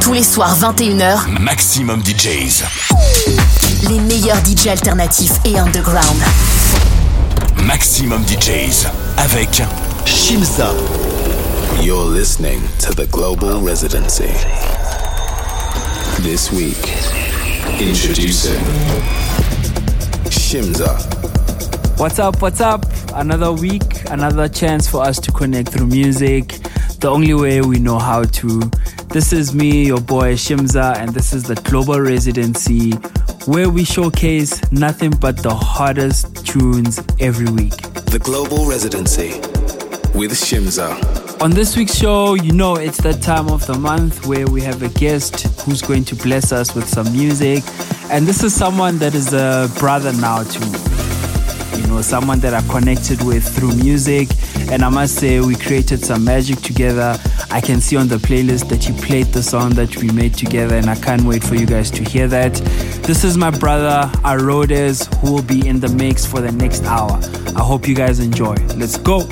Tous les soirs 21h, Maximum DJs. Les meilleurs DJs alternatifs et underground. Maximum DJs avec Shimza. You're listening to the Global Residency. This week, introducing Shimza. What's up? What's up? Another week, another chance for us to connect through music, the only way we know how to. This is me, your boy Shimza, and this is the Global Residency, where we showcase nothing but the hottest tunes every week. The Global Residency with Shimza. On this week's show, you know it's that time of the month where we have a guest who's going to bless us with some music. And this is someone that is a brother now to me. Know, someone that I connected with through music. And I must say, we created some magic together. I can see on the playlist that you played the song that we made together, and I can't wait for you guys to hear that. This is my brother, Arodes, who will be in the mix for the next hour. I hope you guys enjoy. Let's go.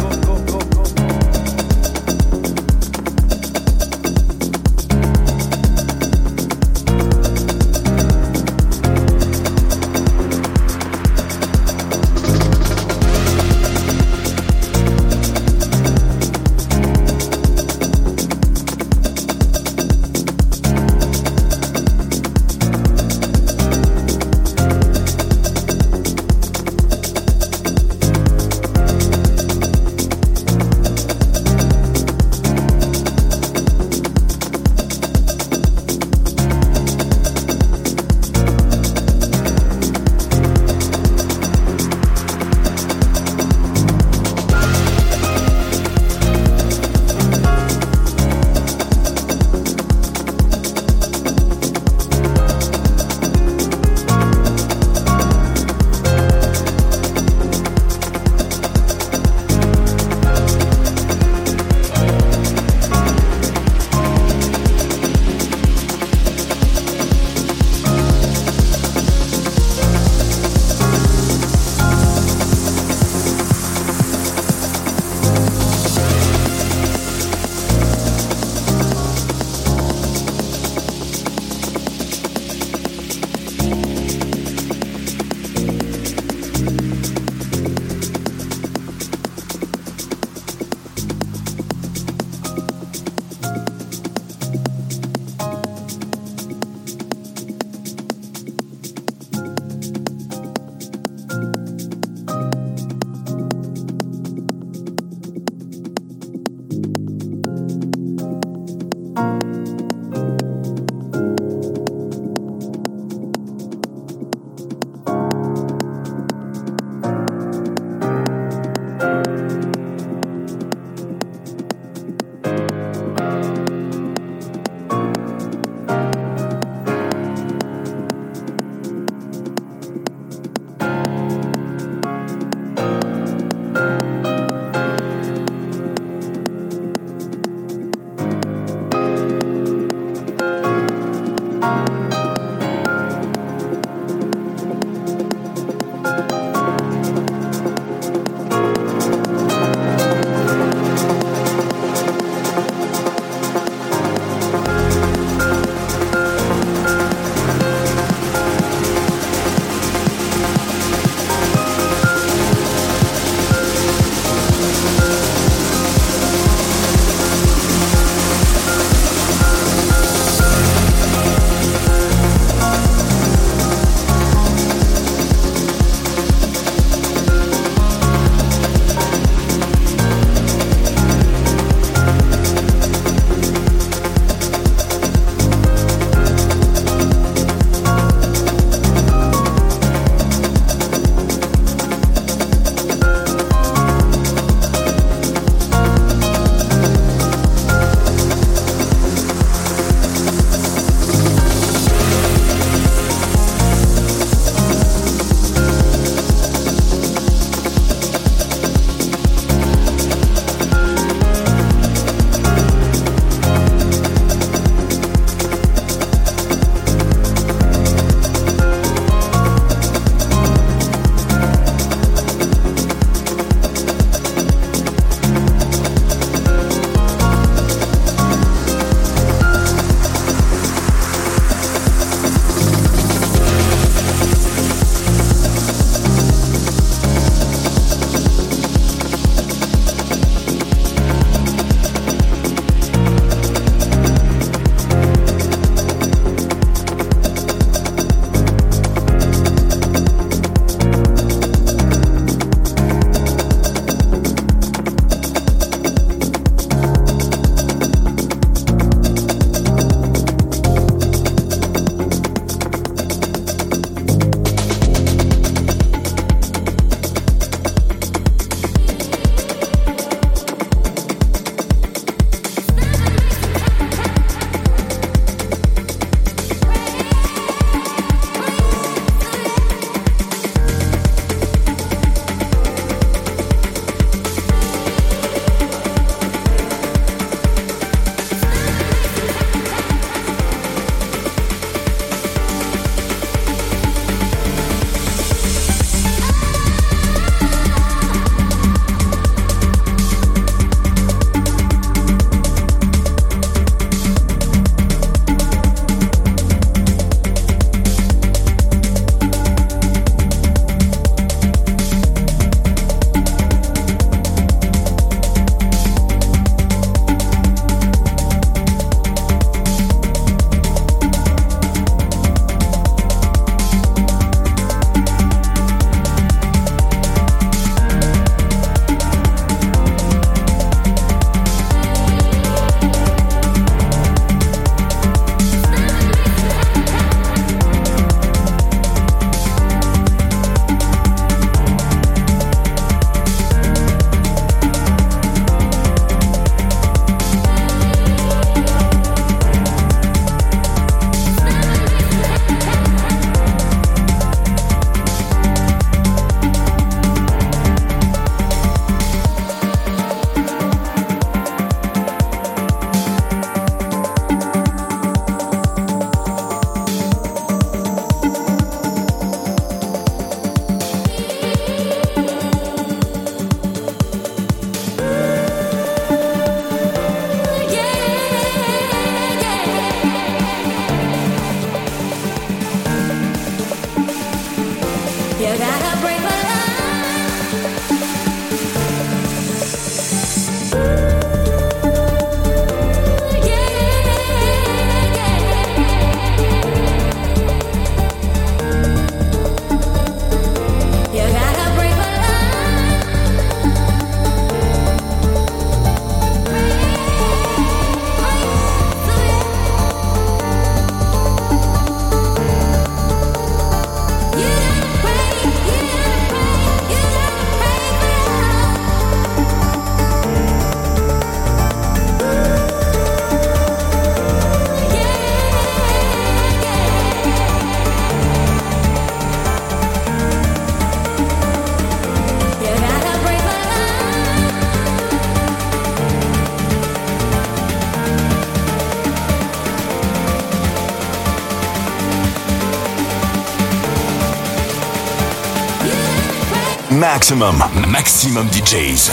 Maximum, maximum DJs.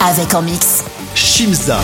Avec en mix. Shimza.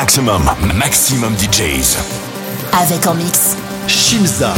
Maximum, maximum DJs. Avec en mix. Shimza.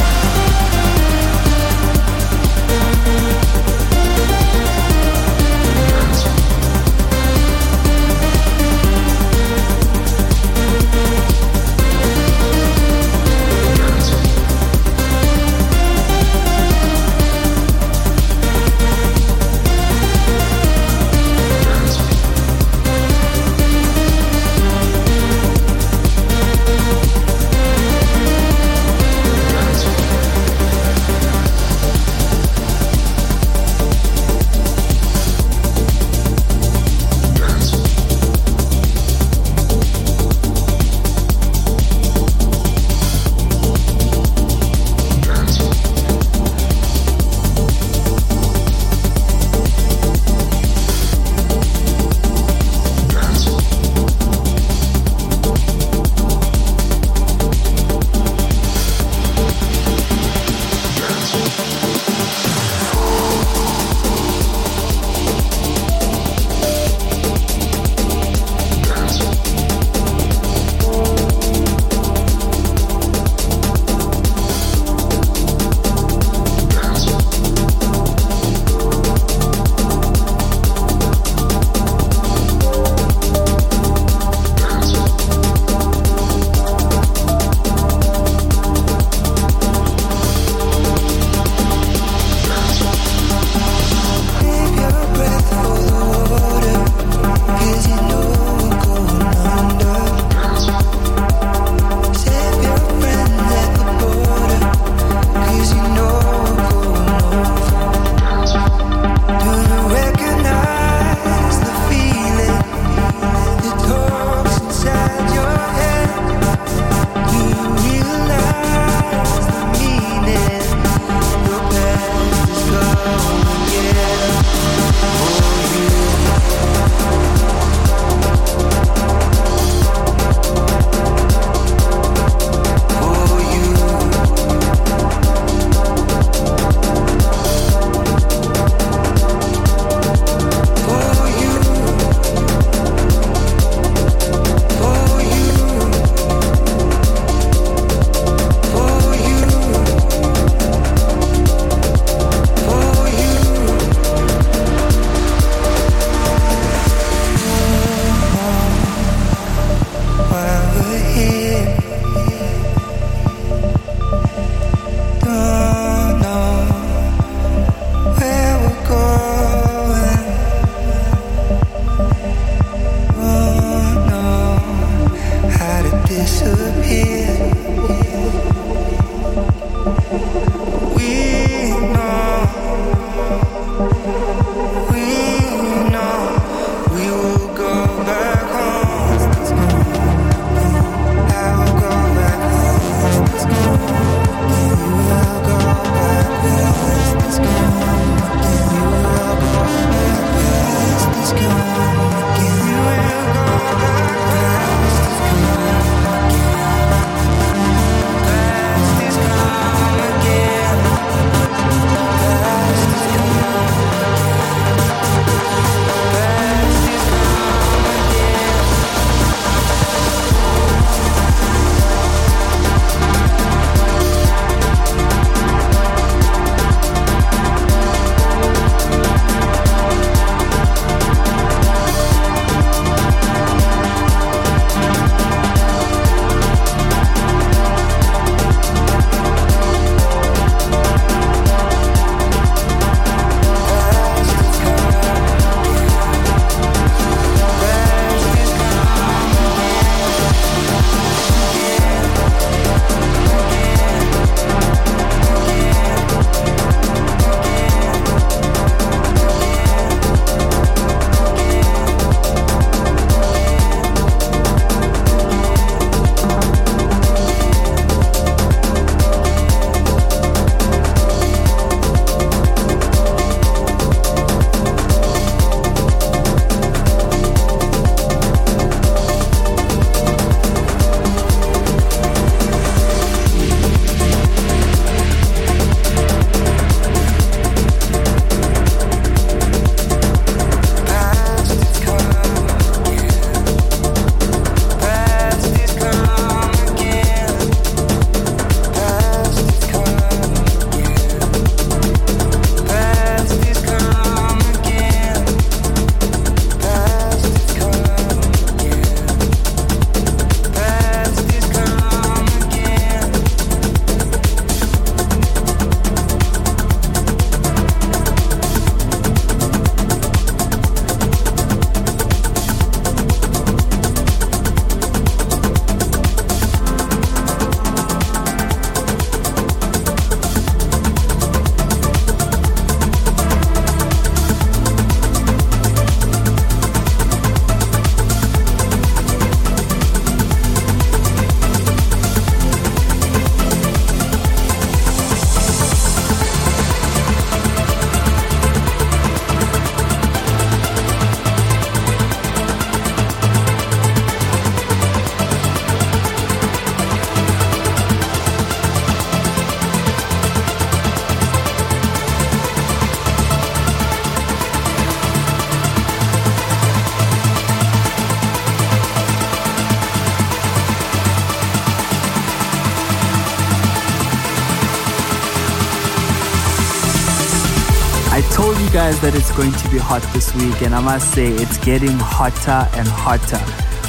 That it's going to be hot this week, and I must say it's getting hotter and hotter.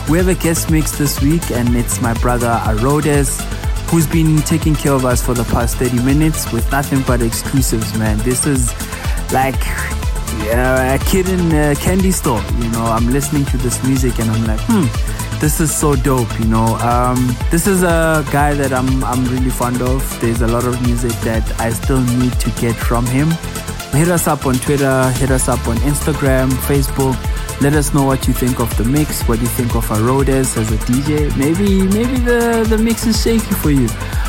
We have a guest mix this week, and it's my brother Arodes, who's been taking care of us for the past 30 minutes with nothing but exclusives, man. This is like yeah, a kid in a candy store. You know, I'm listening to this music and I'm like, hmm, this is so dope. You know, um, this is a guy that I'm I'm really fond of. There's a lot of music that I still need to get from him. Hit us up on Twitter. Hit us up on Instagram, Facebook. Let us know what you think of the mix. What you think of Arodes as a DJ. Maybe maybe the the mix is shaky for you,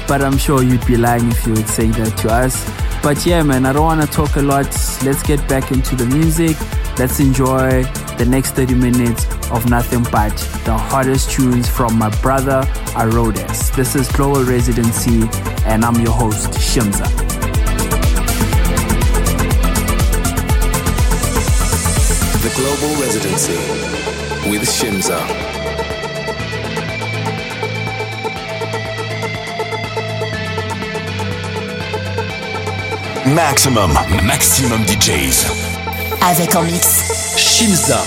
but I'm sure you'd be lying if you would say that to us. But yeah, man, I don't want to talk a lot. Let's get back into the music. Let's enjoy the next 30 minutes of nothing but the hottest tunes from my brother Arodes. This is Global Residency, and I'm your host, Shimza. Global Residency with Shimza. Maxximum, maxximum DJs. Avec en mix. Shimza.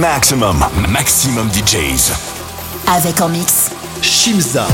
Maximum, maximum DJs. Avec en mix. Shimza.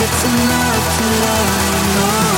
It's enough to love you.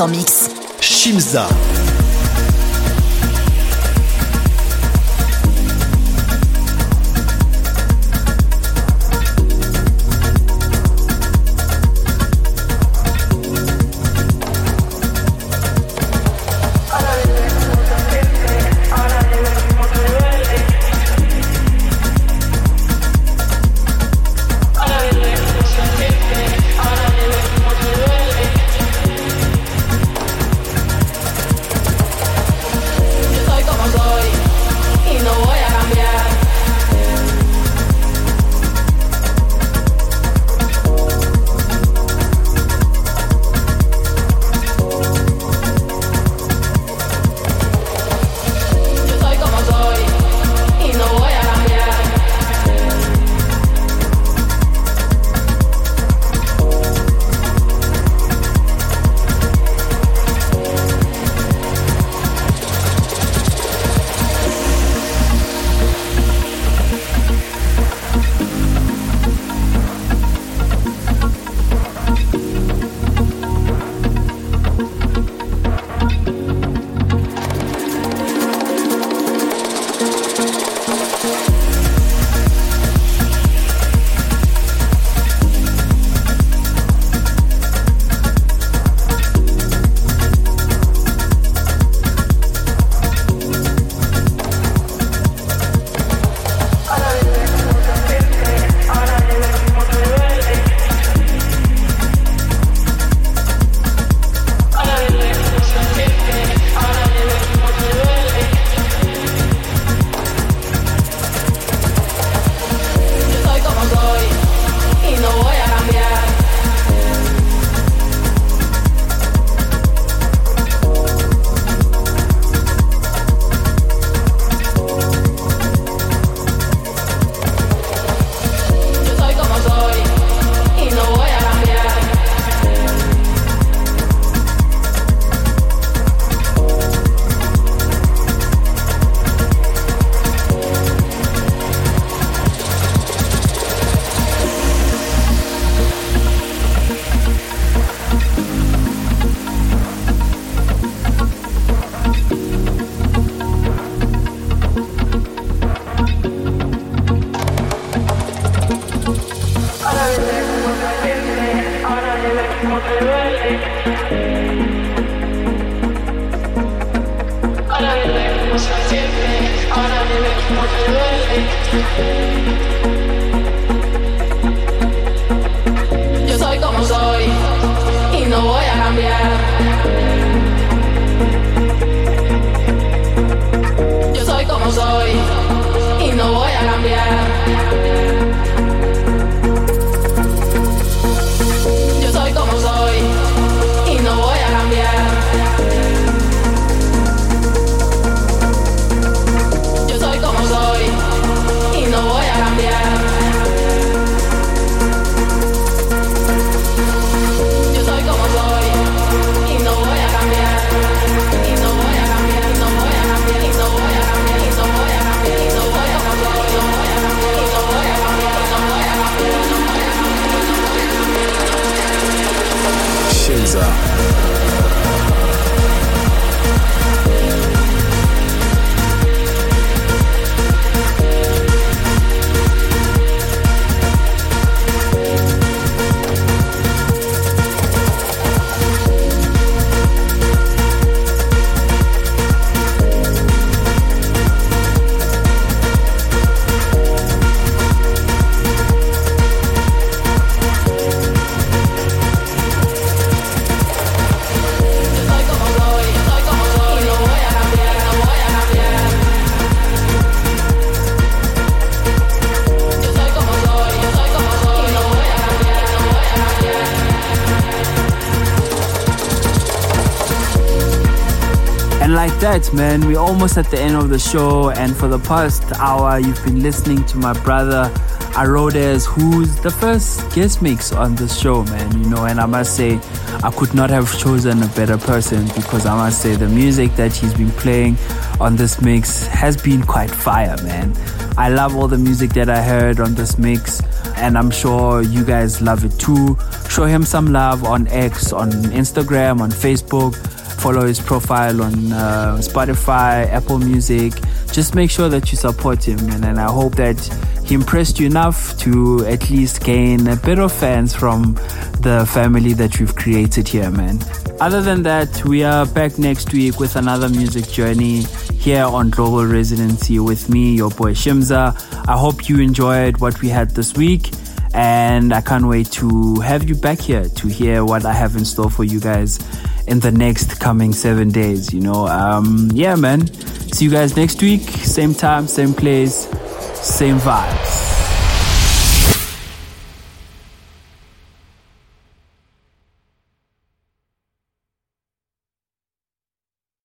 En mix. Man, we're almost at the end of the show. And for the past hour, you've been listening to my brother Arodes, who's the first guest mix on this show, man. You know, and I must say, I could not have chosen a better person because I must say the music that he's been playing on this mix has been quite fire, man. I love all the music that I heard on this mix, and I'm sure you guys love it too. Show him some love on X, on Instagram, on Facebook. Follow his profile on uh, Spotify, Apple Music. Just make sure that you support him, man, and I hope that he impressed you enough to at least gain a bit of fans from the family that we've created here, man. Other than that, we are back next week with another music journey here on Global Residency with me, your boy Shimza. I hope you enjoyed what we had this week, and I can't wait to have you back here to hear what I have in store for you guys in the next coming seven days. You know, um, yeah, man. See you guys next week, same time, same place, same vibes.